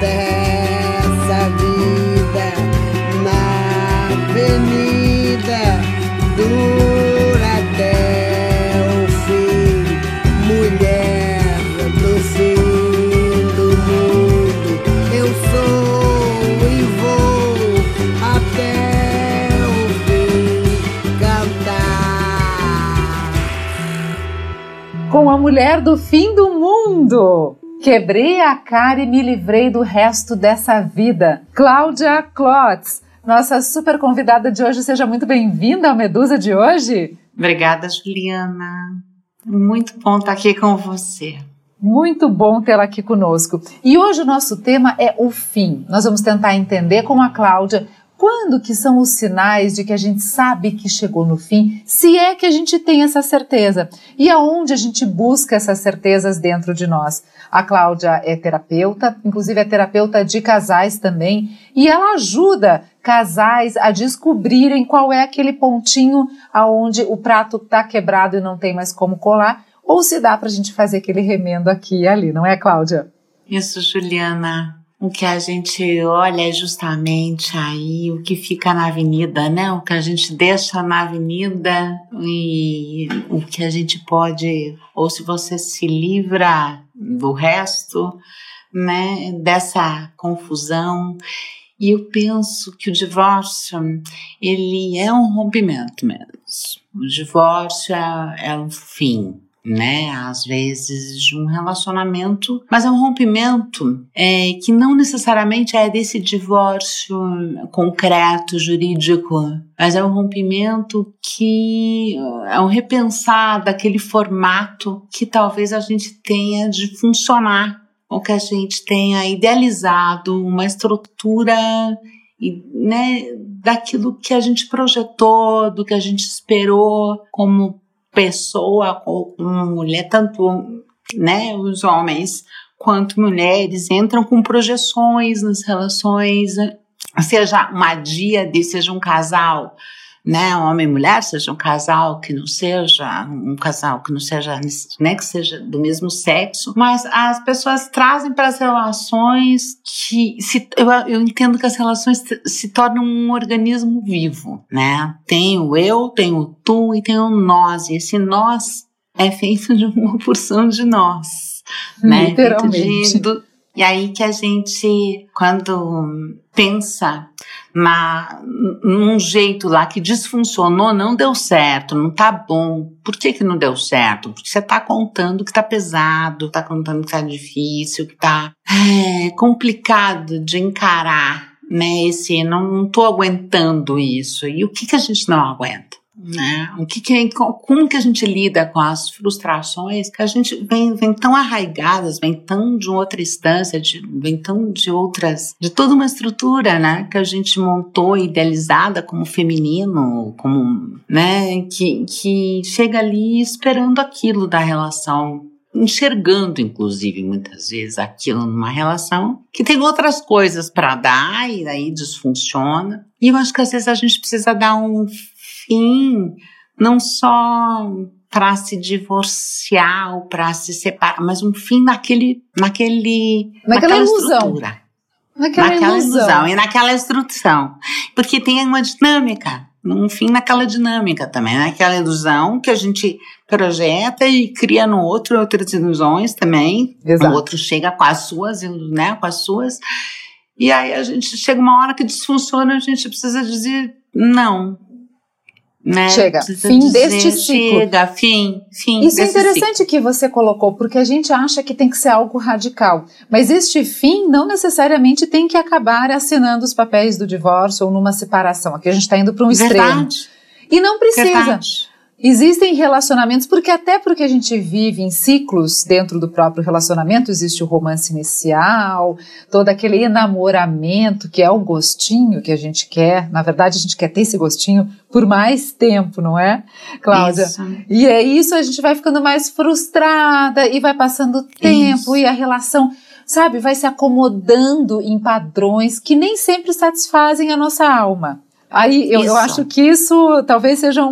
dessa vida. Na avenida dura até o fim. Mulher do fim do mundo. Eu sou e vou até o fim cantar. Com a mulher do fim do mundo. Quebrei a cara e me livrei do resto dessa vida. Cláudia Klotz, nossa super convidada de hoje. Seja muito bem-vinda ao Medusa de hoje. Obrigada, Juliana. Muito bom estar aqui com você. Muito bom tê-la aqui conosco. E hoje o nosso tema é o fim. Nós vamos tentar entender com a Cláudia quando que são os sinais de que a gente sabe que chegou no fim, se é que a gente tem essa certeza, e aonde a gente busca essas certezas dentro de nós. A Cláudia é terapeuta, inclusive é terapeuta de casais também, e ela ajuda casais a descobrirem qual é aquele pontinho aonde o prato está quebrado e não tem mais como colar, ou se dá para a gente fazer aquele remendo aqui e ali, não é, Cláudia? Isso, Juliana. O que a gente olha é justamente aí o que fica na avenida, né? O que a gente deixa na avenida e o que a gente pode, ou se você se livra do resto, né? Dessa confusão. E eu penso que o divórcio, ele é um rompimento mesmo. O divórcio é, é um fim, né? Às vezes de um relacionamento, mas é um rompimento é, que não necessariamente é desse divórcio concreto, jurídico, mas é um rompimento que é um repensar daquele formato que talvez a gente tenha de funcionar, ou que a gente tenha idealizado uma estrutura né, daquilo que a gente projetou, do que a gente esperou como pessoa, como mulher, tanto né, os homens quanto mulheres entram com projeções nas relações, seja uma díade, seja um casal, né, homem e mulher, seja um casal que não seja um casal que não seja, né, que seja do mesmo sexo, mas as pessoas trazem para as relações que se, eu, eu entendo que as relações se tornam um organismo vivo, né? Tem o eu, tem o tu e tem o nós. E esse nós é feito de uma porção de nós, né? Literalmente. De, do, e aí que a gente, quando pensa na, num jeito lá que desfuncionou, não deu certo, não tá bom. Por que que não deu certo? Porque você tá contando que tá pesado, tá contando que tá difícil, que tá é, complicado de encarar, né? Esse, não, não tô aguentando isso. E o que que a gente não aguenta? Né? O que, que como que a gente lida com as frustrações que a gente vem, vem tão arraigadas, vem tão de outra instância, de, vem tão de outras, de toda uma estrutura, né, que a gente montou idealizada como feminino, como, né, que, que chega ali esperando aquilo da relação enxergando, inclusive, muitas vezes aquilo numa relação que tem outras coisas para dar e aí desfunciona. E eu acho que às vezes a gente precisa dar um fim, não só para se divorciar ou para se separar, mas um fim naquele, naquele, Naquela naquela ilusão. estrutura, Naquela, naquela ilusão. ilusão e naquela instrução, porque tem uma dinâmica, um fim naquela dinâmica também, naquela ilusão que a gente projeta e cria no outro outras ilusões também, Exato. o outro chega com as suas, né, com as suas, e aí a gente chega uma hora que desfunciona, a gente precisa dizer não, né? Chega. Precisa Fim dizer, deste ciclo. Chega, fim, fim. Isso é interessante que você colocou, porque a gente acha que tem que ser algo radical. Mas este fim não necessariamente tem que acabar assinando os papéis do divórcio ou numa separação. Aqui a gente está indo para um ciclo. extremo. Verdade, E não precisa. verdade. Existem relacionamentos, porque até porque a gente vive em ciclos dentro do próprio relacionamento, existe o romance inicial, todo aquele enamoramento que é o gostinho que a gente quer. Na verdade, a gente quer ter esse gostinho por mais tempo, não é, Cláudia? Isso. E é isso, a gente vai ficando mais frustrada e vai passando o tempo Isso. e a relação, sabe, vai se acomodando em padrões que nem sempre satisfazem a nossa alma. Aí eu, eu acho que isso talvez seja um,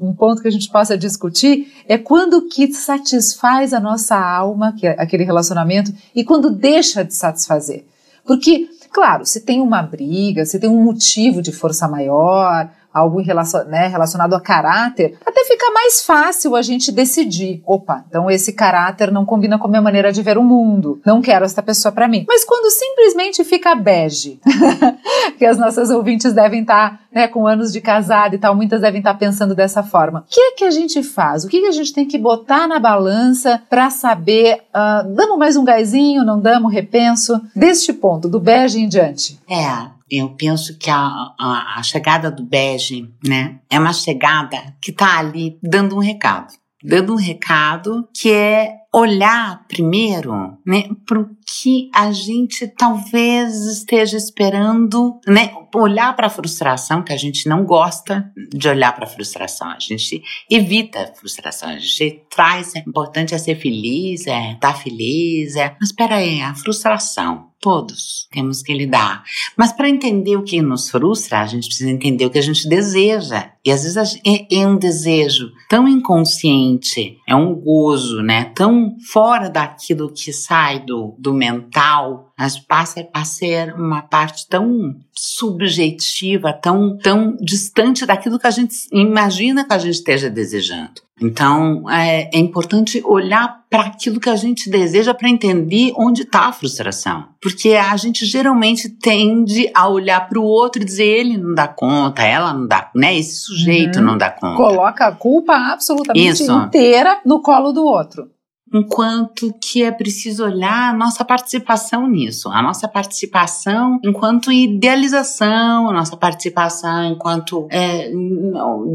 um- um ponto que a gente possa discutir, é quando que satisfaz a nossa alma, que é aquele relacionamento, e quando deixa de satisfazer. Porque, claro, se tem uma briga, se tem um motivo de força maior, algo relacion- né, relacionado a caráter, até fica mais fácil a gente decidir. Opa, então esse caráter não combina com a minha maneira de ver o mundo. Não quero essa pessoa para mim. Mas quando simplesmente fica bege, que as nossas ouvintes devem estar né, com anos de casado e tal, muitas devem estar pensando dessa forma. O que é que a gente faz? O que, que a gente tem que botar na balança para saber, ah, damos mais um gásinho, não damos, repenso? Deste ponto, do bege em diante. É, eu penso que a, a, a chegada do bege, né, é uma chegada que tá ali dando um recado. Dando um recado que é olhar primeiro, né, pro que a gente talvez esteja esperando, né, olhar para a frustração, que a gente não gosta de olhar para a frustração, a gente evita a frustração, a gente traz, é importante é ser feliz, é estar feliz, é, mas espera aí, a frustração, todos temos que lidar. Mas para entender o que nos frustra, a gente precisa entender o que a gente deseja. E às vezes é, é um desejo tão inconsciente, é um gozo, né? Tão fora daquilo que sai do, do mental, mas passa a ser uma parte tão subjetiva, tão, tão distante daquilo que a gente imagina que a gente esteja desejando. Então, é, é importante olhar para aquilo que a gente deseja para entender onde está a frustração. Porque a gente geralmente tende a olhar para o outro e dizer ele não dá conta, ela não dá, né? Esse sujeito Uhum. não dá conta. Coloca a culpa absolutamente Isso. inteira no colo do outro. Enquanto que é preciso olhar a nossa participação nisso, a nossa participação enquanto idealização, a nossa participação enquanto é,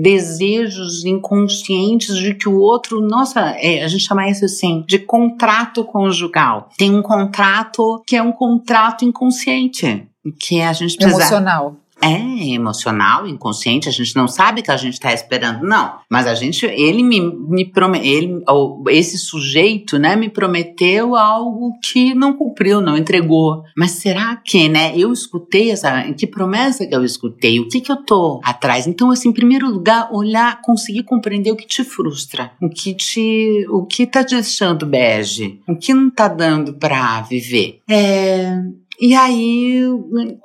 desejos inconscientes de que o outro, nossa, é, a gente chama isso assim de contrato conjugal. Tem um contrato que é um contrato inconsciente. Que a gente precisa. Emocional. É emocional, inconsciente, a gente não sabe que a gente está esperando, não. Mas a gente, ele me, me prometeu, esse sujeito, né, me prometeu algo que não cumpriu, não entregou. Mas será que, né, eu escutei essa, que promessa que eu escutei? O que que eu tô atrás? Então, assim, em primeiro lugar, olhar, conseguir compreender o que te frustra, o que te, o que tá te deixando bege, o que não tá dando para viver. É, e aí,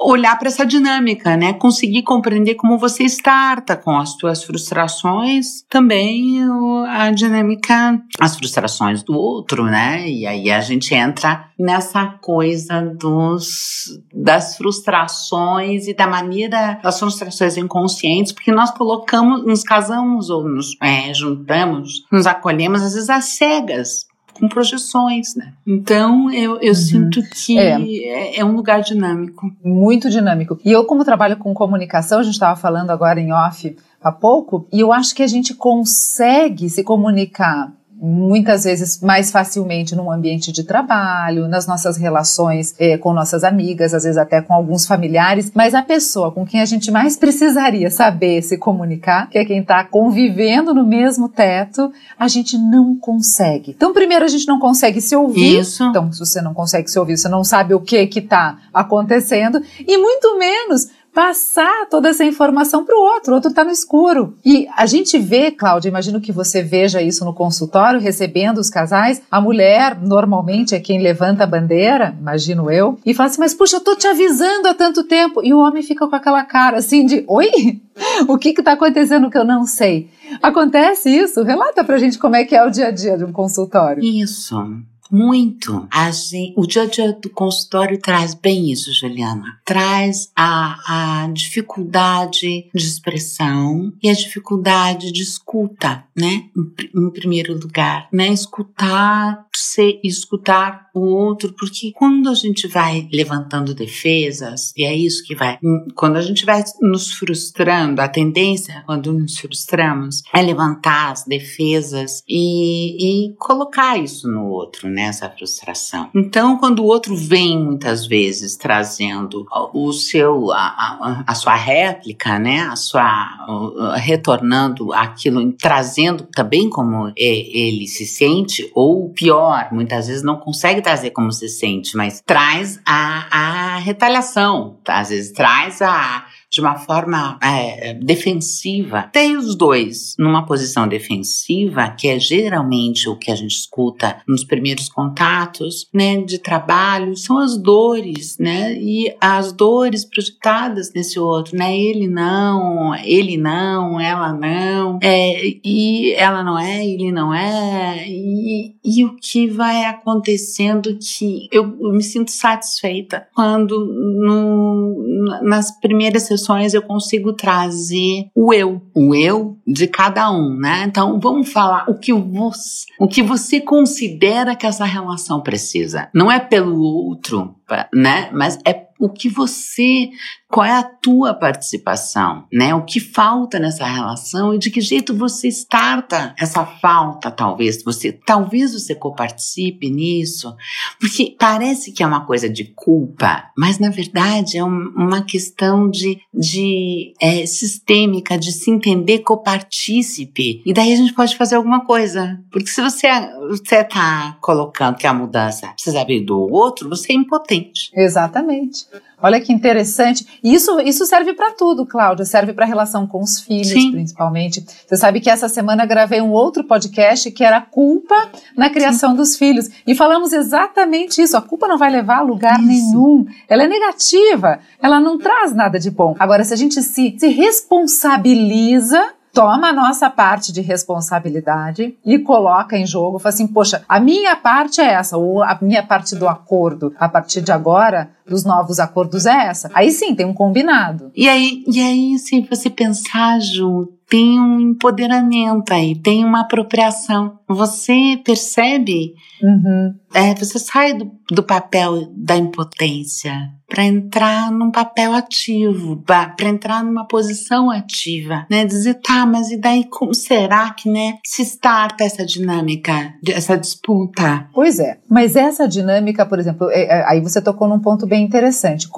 olhar para essa dinâmica, né? Conseguir compreender como você starta com as suas frustrações, também a dinâmica, as frustrações do outro, né? E aí a gente entra nessa coisa dos, das frustrações e da maneira das frustrações inconscientes, porque nós colocamos, nos casamos ou nos é, juntamos, nos acolhemos, às vezes às cegas com projeções, né? Então eu, eu sinto que É. é. é um lugar dinâmico. Muito dinâmico. E eu, como trabalho com comunicação, a gente estava falando agora em off há pouco, e eu acho que a gente consegue se comunicar muitas vezes mais facilmente num ambiente de trabalho, nas nossas relações eh, com nossas amigas, às vezes até com alguns familiares, mas a pessoa com quem a gente mais precisaria saber se comunicar, que é quem está convivendo no mesmo teto, a gente não consegue. Então, primeiro, a gente não consegue se ouvir. Isso. Então, se você não consegue se ouvir, você não sabe o que que está acontecendo e muito menos passar toda essa informação para o outro. O outro está no escuro. E a gente vê, Cláudia, imagino que você veja isso no consultório, recebendo os casais. A mulher, normalmente, é quem levanta a bandeira, imagino eu, e fala assim: Mas puxa, eu tô te avisando há tanto tempo. E o homem fica com aquela cara assim de: Oi? O que está acontecendo que eu não sei? Acontece isso? Relata pra gente como é que é o dia a dia de um consultório. Isso. Muito. Gente, o dia a dia do consultório traz bem isso, Juliana. Traz a, a dificuldade de expressão e a dificuldade de escuta, né? Em, em primeiro lugar, né? Escutar, ser, escutar o outro, porque quando a gente vai levantando defesas, e é isso que vai, quando a gente vai nos frustrando, a tendência quando nos frustramos é levantar as defesas e, e colocar isso no outro, né? Essa frustração. Então, quando o outro vem muitas vezes trazendo o seu, a, a, a sua réplica, né? A sua, retornando aquilo, trazendo também como ele se sente, ou pior, muitas vezes não consegue trazer como se sente, mas traz a, a retaliação, às vezes traz a de uma forma é, defensiva. Tem os dois numa posição defensiva, que é geralmente o que a gente escuta nos primeiros contatos, né, de trabalho, são as dores, né, e as dores projetadas nesse outro, né, ele não, ele não, ela não, é, e ela não é, ele não é, e, e o que vai acontecendo que eu, eu me sinto satisfeita quando no, nas primeiras sessões eu consigo trazer o eu, o eu de cada um, né? Então vamos falar o que você, o que você considera que essa relação precisa. Não é pelo outro, né? Mas é o que você, qual é a tua participação, né? O que falta nessa relação e de que jeito você starta essa falta, talvez. Você, talvez você coparticipe nisso, porque parece que é uma coisa de culpa, mas na verdade é um, uma questão de, de é, sistêmica, de se entender copartícipe. E daí a gente pode fazer alguma coisa. Porque se você, você tá colocando que a mudança precisa vir do outro, você é impotente. Exatamente. Olha que interessante. Isso, isso serve para tudo, Cláudia. Serve para a relação com os filhos, Sim. principalmente. Você sabe que essa semana gravei um outro podcast que era culpa na criação Sim. dos filhos. E falamos exatamente isso. A culpa não vai levar a lugar isso. nenhum. Ela é negativa. Ela não traz nada de bom. Agora, se a gente se, se responsabiliza toma a nossa parte de responsabilidade e coloca em jogo, fala assim, poxa, a minha parte é essa, ou a minha parte do acordo, a partir de agora, dos novos acordos é essa. Aí sim, tem um combinado. E aí, e aí se você pensar, Ju, tem um empoderamento aí, tem uma apropriação. Você percebe, uhum. é, você sai do, do papel da impotência para entrar num papel ativo, para entrar numa posição ativa, né? Dizer, tá, mas e daí como será que, né, se starta essa dinâmica, essa disputa? Pois é, mas essa dinâmica, por exemplo, é, é, aí você tocou num ponto bem interessante.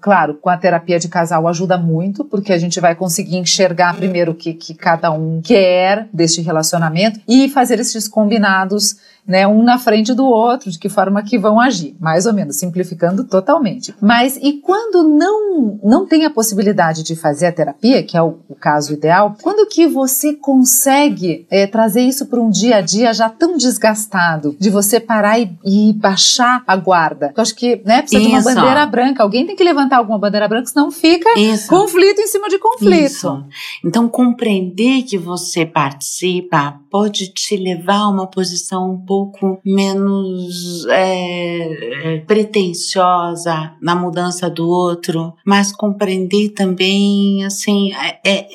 Claro, com a terapia de casal ajuda muito, porque a gente vai conseguir enxergar primeiro o que, que cada um quer deste relacionamento e fazer esses combinados né, um na frente do outro, de que forma que vão agir, mais ou menos, simplificando totalmente. Mas e quando não não tem a possibilidade de fazer a terapia, que é o, o caso ideal, quando que você consegue é, trazer isso para um dia a dia já tão desgastado, de você parar e, e baixar a guarda? Eu acho que né, precisa isso. de uma bandeira branca, alguém tem que levantar alguma bandeira branca, senão fica isso. conflito em cima de conflito. Isso. Então compreender que você participa pode te levar a uma posição um pouco menos é, é, pretensiosa na mudança do outro, mas compreender também, assim, é, é,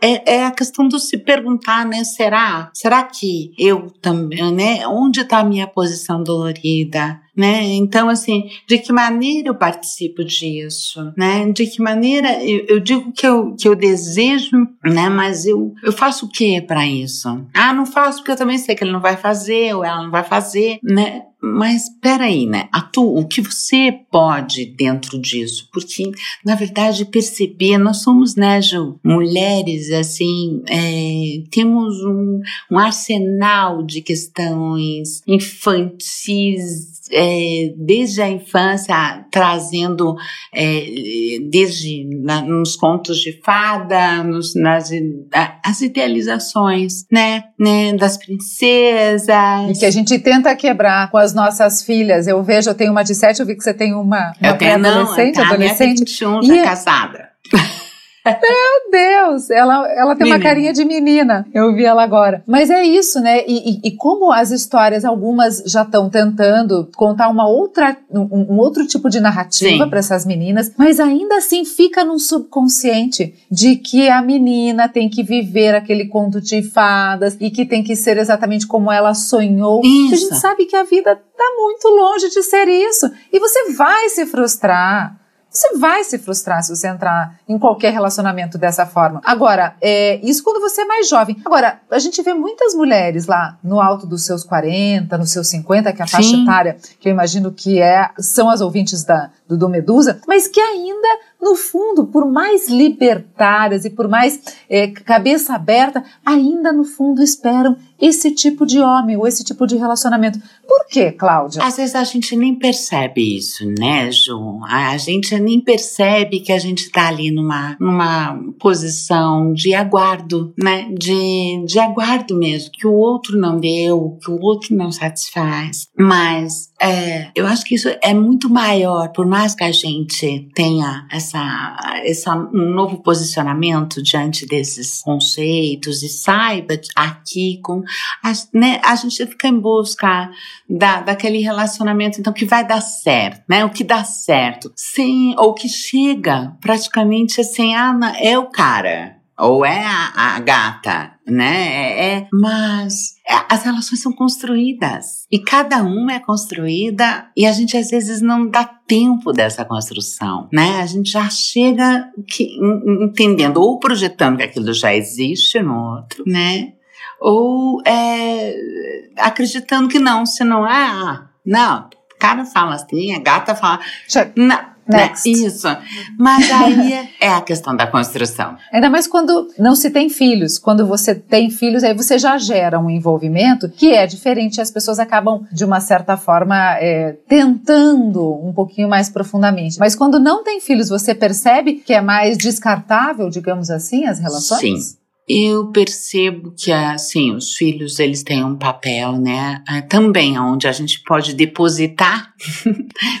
é, é a questão do se perguntar, né? Será? Será que eu também, né? Onde está a minha posição dolorida? né? Então, assim, de que maneira eu participo disso, né? De que maneira eu, eu digo que eu, que eu desejo, né? Mas eu, eu faço o que para isso? Ah, não faço porque eu também sei que ele não vai fazer ou ela não vai fazer, né? Mas peraí, né? Atu, o que você pode dentro disso? Porque, na verdade, perceber, nós somos, né, Ju, mulheres, assim, é, temos um, um arsenal de questões infantis é, desde a infância, trazendo é, desde na, nos contos de fada, nos, nas as idealizações, né, né, das princesas. E que a gente tenta quebrar com as nossas filhas. Eu vejo, eu tenho uma de sete, eu vi que você tem uma, uma pré-adolescente, adolescente. A minha 21, já é casada. Meu Deus, ela, ela tem menina. uma carinha de menina. Eu vi ela agora. Mas é isso, né? E, e, e como as histórias, algumas já estão tentando contar uma outra, um, um outro tipo de narrativa para essas meninas, mas ainda assim fica no subconsciente de que a menina tem que viver aquele conto de fadas e que tem que ser exatamente como ela sonhou. Isso. A gente sabe que a vida está muito longe de ser isso. E você vai se frustrar. Você vai se frustrar se você entrar em qualquer relacionamento dessa forma. Agora, é, isso quando você é mais jovem. Agora, a gente vê muitas mulheres lá no alto dos seus 40, nos seus 50, que é a faixa Sim. etária, que eu imagino que é, são as ouvintes da, do, do Medusa, mas que ainda, no fundo, por mais libertárias e por mais é, cabeça aberta, ainda no fundo esperam esse tipo de homem ou esse tipo de relacionamento. Por quê, Cláudia? Às vezes a gente nem percebe isso, né, Ju? A gente nem percebe que a gente está ali numa, numa posição de aguardo, né? De, de aguardo mesmo, que o outro não deu, que o outro não satisfaz. Mas é, eu acho que isso é muito maior, por mais que a gente tenha essa, essa, um novo posicionamento diante desses conceitos e saiba aqui com. A, né, a gente fica em busca da, daquele relacionamento, então, que vai dar certo, né? O que dá certo. Sim, ou que chega praticamente assim, ah, é o cara ou é a, a gata, né? É, é, mas as relações são construídas e cada uma é construída e a gente às vezes não dá tempo dessa construção, né? A gente já chega que, entendendo ou projetando que aquilo já existe no outro, né? Ou é, acreditando que não, se não é, ah, não, o cara fala assim, a gata fala, não? Next. Né? Isso. Mas aí é, é a questão da construção. Ainda mais quando não se tem filhos. Quando você tem filhos, aí você já gera um envolvimento que é diferente. As pessoas acabam, de uma certa forma, é, tentando um pouquinho mais profundamente. Mas quando não tem filhos, você percebe que é mais descartável, digamos assim, as relações? Sim. Eu percebo que, assim, os filhos, eles têm um papel, né, ah, também, onde a gente pode depositar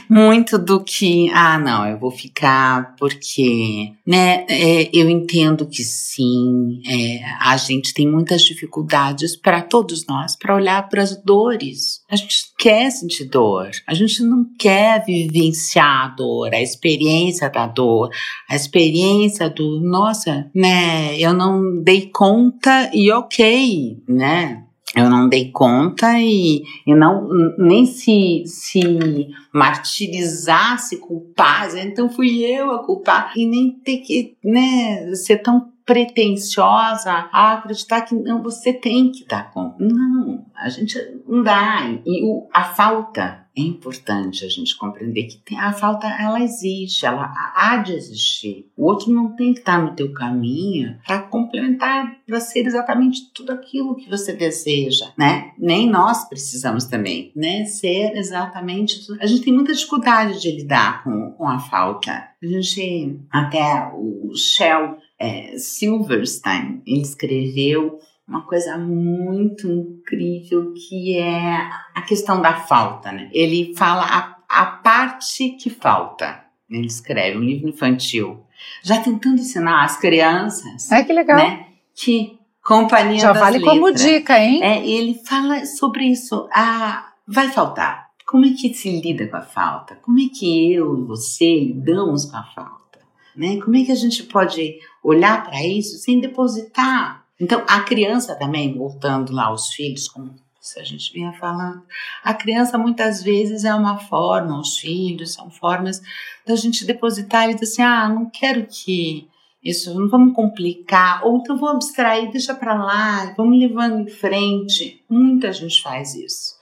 muito do que, ah, não, eu vou ficar porque, né, é, eu entendo que sim, é, a gente tem muitas dificuldades para todos nós, para olhar para as dores. A gente quer sentir dor, a gente não quer vivenciar a dor, a experiência da dor, a experiência do, nossa, né, eu não dei conta e ok, né? Eu não dei conta e, e não nem se, se martirizar, se culpar, então fui eu a culpar, e nem ter que né, ser tão pretensiosa a acreditar que não, você tem que dar conta. Não, a gente não dá. E o, a falta é importante a gente compreender que a falta ela existe, ela há de existir. O outro não tem que estar no teu caminho para complementar, para ser exatamente tudo aquilo que você deseja, né? Nem nós precisamos também, né? Ser exatamente tudo. A gente tem muita dificuldade de lidar com, com a falta. A gente, até o Shell é, Silverstein, ele escreveu uma coisa muito incrível que é a questão da falta, né? Ele fala a, a parte que falta. Ele escreve um livro infantil, já tentando ensinar as crianças. É que legal. Né, que companhia já das vale letras, como dica, hein? É, ele fala sobre isso. Ah, vai faltar. Como é que se lida com a falta? Como é que eu e você lidamos com a falta? Né? Como é que a gente pode olhar para isso sem depositar então, a criança também, voltando lá aos filhos, como se a gente vinha falando, a criança muitas vezes é uma forma, os filhos são formas da gente depositar e dizer assim: ah, não quero que isso, não vamos complicar, ou então vamos abstrair, deixa para lá, vamos levando em frente. Muita gente faz isso.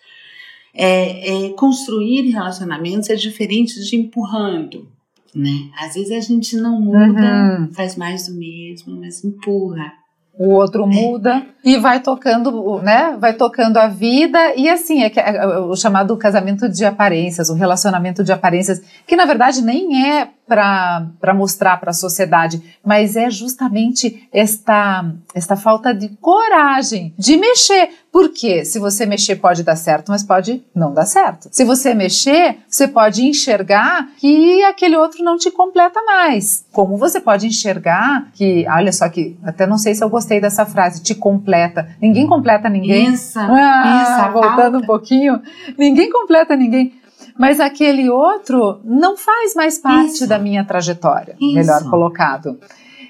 É, é, construir relacionamentos é diferente de empurrando, né? Às vezes a gente não muda, uhum. faz mais do mesmo, mas empurra o outro muda e vai tocando, né? Vai tocando a vida e assim é, é o chamado casamento de aparências, o relacionamento de aparências, que na verdade nem é para mostrar para a sociedade, mas é justamente esta, esta falta de coragem de mexer. Porque se você mexer pode dar certo, mas pode não dar certo. Se você mexer, você pode enxergar que aquele outro não te completa mais. Como você pode enxergar que, olha só que, até não sei se eu gostei dessa frase, te completa. Ninguém completa ninguém. Isso, ah, isso, voltando um pouquinho, ninguém completa ninguém mas aquele outro não faz mais parte Isso. da minha trajetória, Isso. melhor colocado.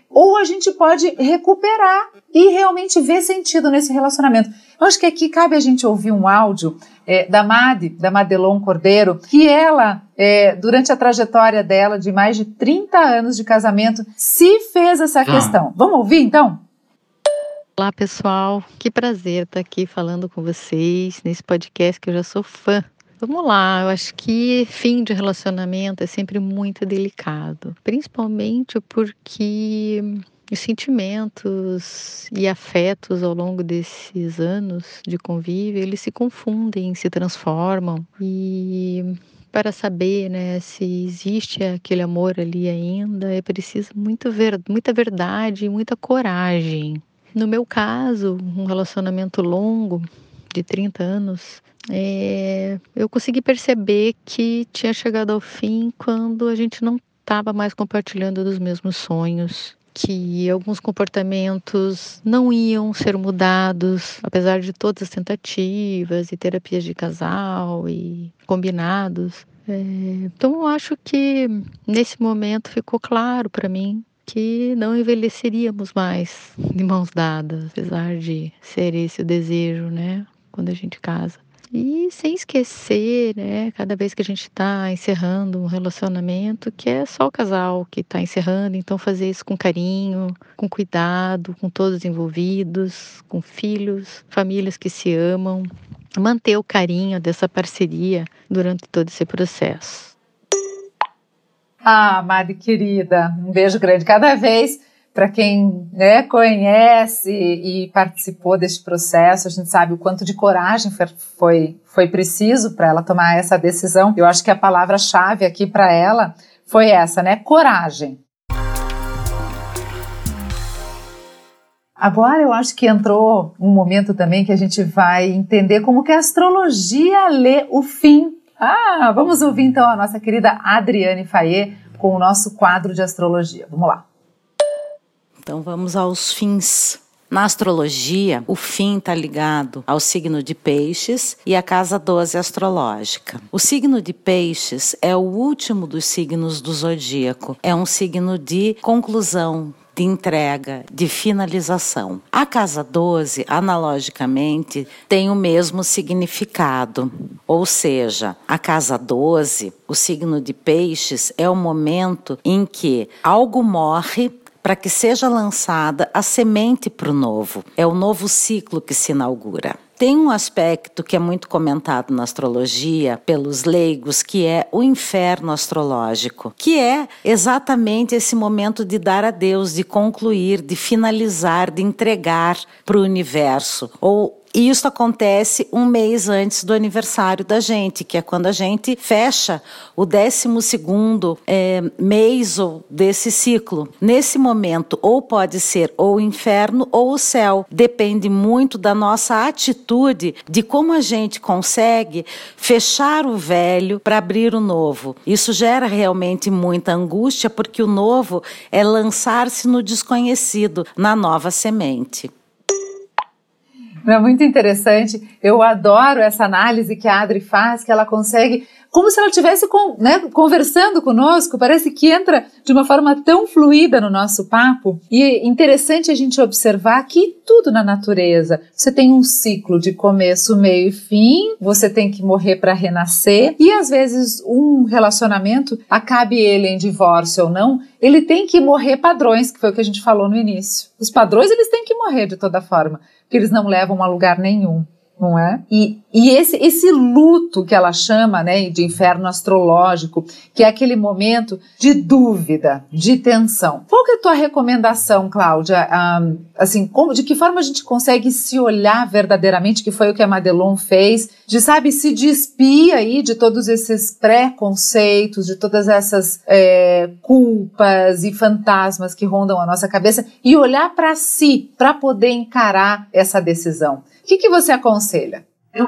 Ou a gente pode recuperar e realmente ver sentido nesse relacionamento. Eu acho que aqui cabe a gente ouvir um áudio é, da Madi, da Madelon Cordeiro, que ela, é, durante a trajetória dela de mais de 30 anos de casamento, se fez essa ah. questão. Vamos ouvir então? Olá pessoal, que prazer estar aqui falando com vocês nesse podcast que eu já sou fã Vamos lá, eu acho que fim de relacionamento é sempre muito delicado, principalmente porque os sentimentos e afetos ao longo desses anos de convívio, eles se confundem, se transformam e para saber né, se existe aquele amor ali ainda, é preciso muito ver, muita verdade e muita coragem. No meu caso, um relacionamento longo de 30 anos, é, eu consegui perceber que tinha chegado ao fim quando a gente não estava mais compartilhando dos mesmos sonhos, que alguns comportamentos não iam ser mudados, apesar de todas as tentativas e terapias de casal e combinados. É, então, eu acho que nesse momento ficou claro para mim que não envelheceríamos mais de mãos dadas, apesar de ser esse o desejo, né? Quando a gente casa. E sem esquecer, né, cada vez que a gente está encerrando um relacionamento, que é só o casal que está encerrando, então fazer isso com carinho, com cuidado, com todos os envolvidos, com filhos, famílias que se amam, manter o carinho dessa parceria durante todo esse processo. Ah, Mari querida, um beijo grande. Cada vez para quem né, conhece e participou deste processo, a gente sabe o quanto de coragem foi, foi preciso para ela tomar essa decisão. Eu acho que a palavra-chave aqui para ela foi essa, né? Coragem. Agora eu acho que entrou um momento também que a gente vai entender como que a astrologia lê o fim. Ah, vamos ouvir então a nossa querida Adriane Fayet com o nosso quadro de astrologia. Vamos lá. Então vamos aos fins. Na astrologia, o fim está ligado ao signo de Peixes e à casa 12 astrológica. O signo de Peixes é o último dos signos do zodíaco. É um signo de conclusão, de entrega, de finalização. A casa 12, analogicamente, tem o mesmo significado. Ou seja, a casa 12, o signo de Peixes, é o momento em que algo morre para que seja lançada a semente para o novo. É o novo ciclo que se inaugura. Tem um aspecto que é muito comentado na astrologia pelos leigos, que é o inferno astrológico, que é exatamente esse momento de dar a Deus, de concluir, de finalizar, de entregar para o universo, ou e isso acontece um mês antes do aniversário da gente, que é quando a gente fecha o 12 segundo é, mês desse ciclo. Nesse momento, ou pode ser ou o inferno ou o céu. Depende muito da nossa atitude, de como a gente consegue fechar o velho para abrir o novo. Isso gera realmente muita angústia, porque o novo é lançar-se no desconhecido, na nova semente. É muito interessante. Eu adoro essa análise que a Adri faz, que ela consegue, como se ela estivesse né, conversando conosco, parece que entra de uma forma tão fluida no nosso papo. E é interessante a gente observar que tudo na natureza, você tem um ciclo de começo, meio e fim, você tem que morrer para renascer, e às vezes um relacionamento, acabe ele em divórcio ou não, ele tem que morrer padrões, que foi o que a gente falou no início. Os padrões eles têm que morrer de toda forma que eles não levam a lugar nenhum. Não é? E, e esse, esse luto que ela chama né, de inferno astrológico, que é aquele momento de dúvida, de tensão. Qual que é a tua recomendação, Cláudia? Um, assim, como, de que forma a gente consegue se olhar verdadeiramente, que foi o que a Madelon fez, de, sabe, se despir aí de todos esses preconceitos, de todas essas é, culpas e fantasmas que rondam a nossa cabeça e olhar para si, para poder encarar essa decisão. O que, que você aconselha? Eu,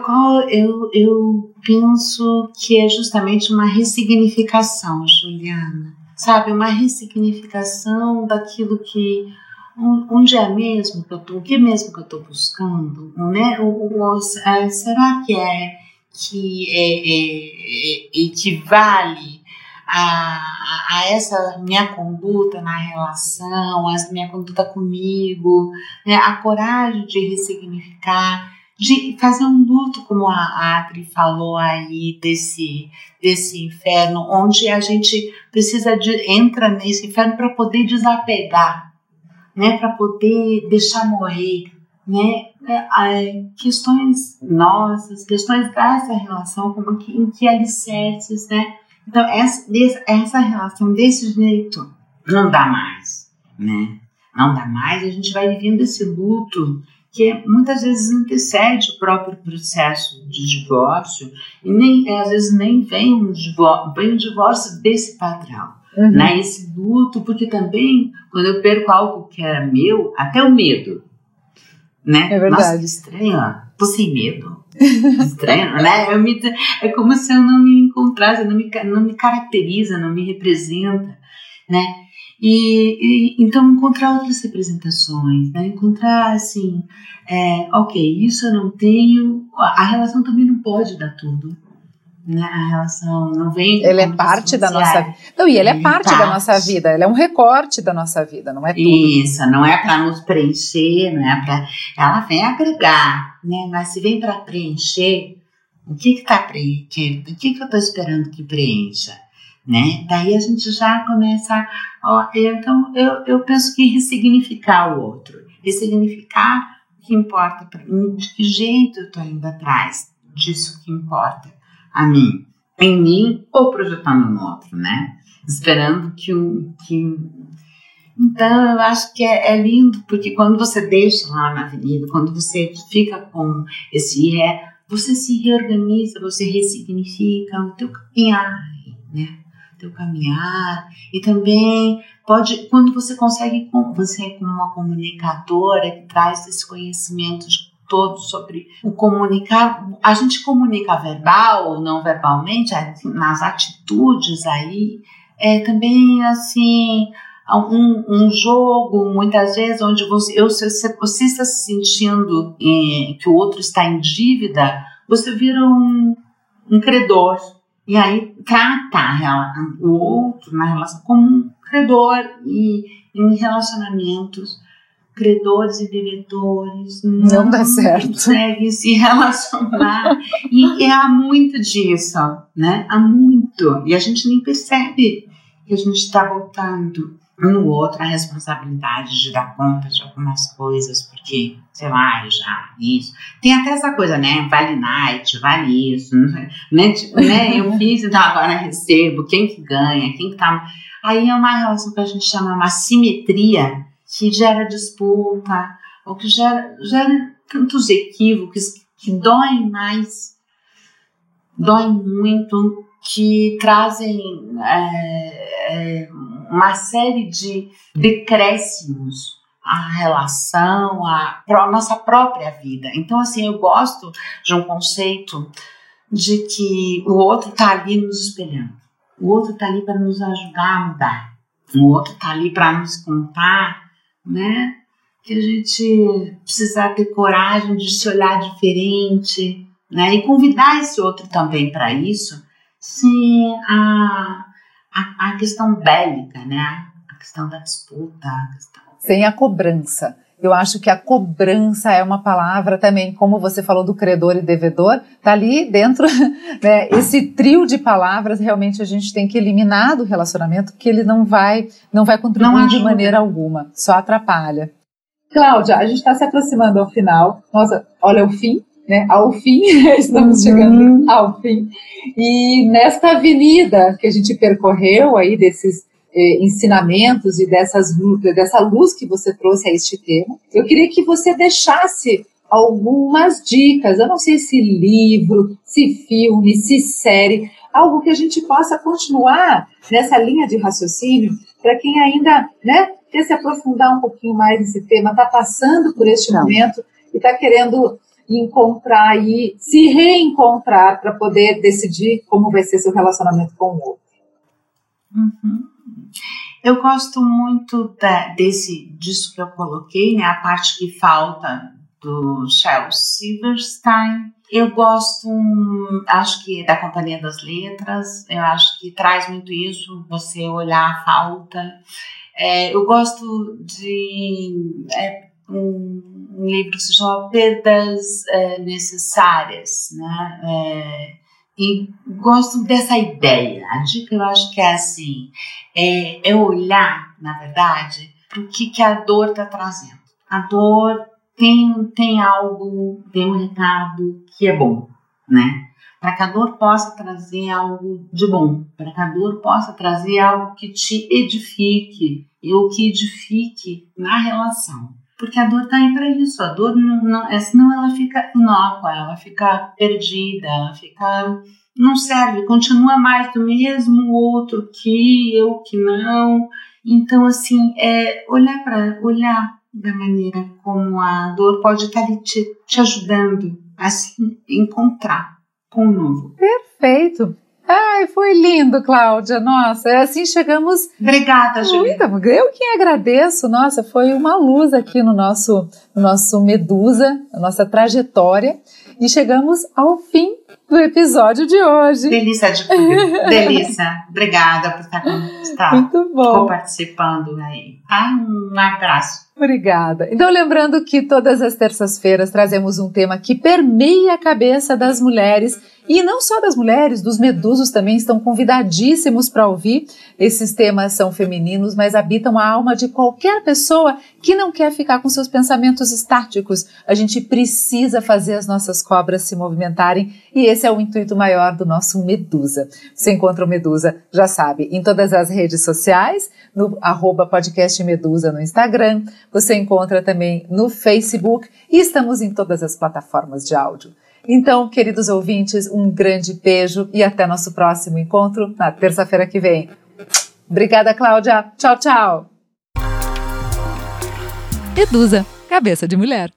eu, eu penso que é justamente uma ressignificação, Juliana. Sabe, uma ressignificação daquilo que onde é mesmo que eu tô, o que mesmo que eu estou buscando, né? O, o, é, será que é que é, é, é, equivale a, a, essa minha conduta na relação, a essa minha conduta comigo, né? a coragem de ressignificar, de fazer um luto, como a Adri falou aí, desse, desse inferno, onde a gente precisa de, entra nesse inferno para poder desapegar, né? para poder deixar morrer, né? É, questões nossas, questões dessa relação, como que, em que alicerces, né? Então, essa, essa relação desse jeito não dá mais, né? Não dá mais, a gente vai vivendo esse luto que muitas vezes antecede o próprio processo de divórcio e nem, às vezes nem vem um divórcio, vem um divórcio desse padrão. Uhum. Né, esse luto, porque também quando eu perco algo que era meu, até o medo, né? É verdade. Nossa, estranho, tô sem medo. Estranho, né? Eu me, é como se eu não me encontrasse, não me, não me caracteriza, não me representa, né? E, e, então encontrar outras representações, né? encontrar assim, é, ok, isso eu não tenho, a relação também não pode dar tudo, né? A relação não vem. Ele é parte da nossa vida. Não, e ele, é parte, parte, da nossa vida. Ele é um recorte da nossa vida, não é tudo. Isso, não é para nos preencher, não é para. Ela vem agregar, né? Mas se vem para preencher, o que está preenchendo? O que, que eu estou esperando que preencha? Né? Daí a gente já começa. Ó, então, eu, eu penso que ressignificar o outro, ressignificar o que importa para mim, de que jeito eu estou indo atrás disso que importa a mim, em mim ou projetando no outro, né? Esperando que o. Que... Então, eu acho que é, é, lindo, porque quando você deixa lá na avenida, quando você fica com esse é, você se reorganiza, você ressignifica o teu caminhar, né? Teu caminhar. E também pode, quando você consegue, você como uma comunicadora que traz esse conhecimento todo sobre o comunicar. A gente comunica verbal ou não verbalmente, nas atitudes aí, é também assim. Um, um jogo, muitas vezes, onde você, eu, se você está se sentindo é, que o outro está em dívida, você vira um, um credor. E aí trata o outro na relação como um credor e em relacionamentos credores e devedores não, não dá certo. conseguem se relacionar. e, e há muito disso, né? Há muito. E a gente nem percebe que a gente está voltando no outro a responsabilidade de dar conta de algumas coisas, porque, sei lá, já isso. Tem até essa coisa, né? Vale night, vale isso, né? Tipo, né? Eu fiz, então agora recebo, quem que ganha, quem que tá. Aí é uma relação que a gente chama uma simetria que gera disputa, ou que gera, gera tantos equívocos que doem mais, doem muito, que trazem é, é, uma série de decréscimos à relação, à, à nossa própria vida. Então, assim, eu gosto de um conceito de que o outro está ali nos espelhando, o outro está ali para nos ajudar a mudar, o outro está ali para nos contar né? Que a gente precisa ter coragem de se olhar diferente, né? E convidar esse outro também para isso, sem a, a, a, questão bélica, né? A questão da disputa, a questão... sem a cobrança. Eu acho que a cobrança é uma palavra também, como você falou do credor e devedor, tá ali dentro, né? Esse trio de palavras realmente a gente tem que eliminar do relacionamento, porque ele não vai, não vai contribuir não de maneira alguma, só atrapalha. Cláudia, a gente está se aproximando ao final. Nossa, olha o fim, né, ao fim, estamos uhum. chegando ao fim. E nesta avenida que a gente percorreu aí desses eh, ensinamentos e dessas, dessa luz que você trouxe a este tema, eu queria que você deixasse algumas dicas. Eu não sei se livro, se filme, se série, algo que a gente possa continuar nessa linha de raciocínio para quem ainda, né, quer se aprofundar um pouquinho mais nesse tema, está passando por este não. momento e está querendo encontrar e se reencontrar para poder decidir como vai ser seu relacionamento com o outro. Uhum. Eu gosto muito da, desse disso que eu coloquei, né, a parte que falta do Shel Silverstein. Eu gosto, acho que da Companhia das Letras, eu acho que traz muito isso, você olhar a falta. É, eu gosto de é, um, livro que se chama Perdas é, Necessárias, né? E gosto dessa ideia. A dica eu acho que é assim: é, é olhar, na verdade, para o que, que a dor está trazendo. A dor tem, tem algo, tem um recado que é bom, né? Para que a dor possa trazer algo de bom, para que a dor possa trazer algo que te edifique e o que edifique na relação. Porque a dor está aí para isso, a dor não, não, é, senão ela fica inócua, ela fica perdida, ela fica não serve, continua mais do mesmo outro que eu que não. Então assim, é olhar para olhar da maneira como a dor pode estar te, te ajudando a se encontrar com o novo. Perfeito. Ai, foi lindo, Cláudia. Nossa, assim chegamos. Obrigada, Juliana. Muito, eu quem agradeço. Nossa, foi uma luz aqui no nosso, no nosso Medusa, a nossa trajetória. E chegamos ao fim do episódio de hoje. Delícia de Delícia. Obrigada por estar, estar Muito bom. participando aí. Tá? Um abraço. Obrigada. Então, lembrando que todas as terças-feiras trazemos um tema que permeia a cabeça das mulheres e não só das mulheres, dos medusos também estão convidadíssimos para ouvir. Esses temas são femininos, mas habitam a alma de qualquer pessoa que não quer ficar com seus pensamentos estáticos. A gente precisa fazer as nossas cobras se movimentarem e esse é o intuito maior do nosso Medusa. Você encontra o Medusa, já sabe, em todas as redes sociais, no arroba podcast Medusa no Instagram, você encontra também no Facebook e estamos em todas as plataformas de áudio. Então, queridos ouvintes, um grande beijo e até nosso próximo encontro na terça-feira que vem. Obrigada, Cláudia. Tchau, tchau. Edusa, cabeça de mulher.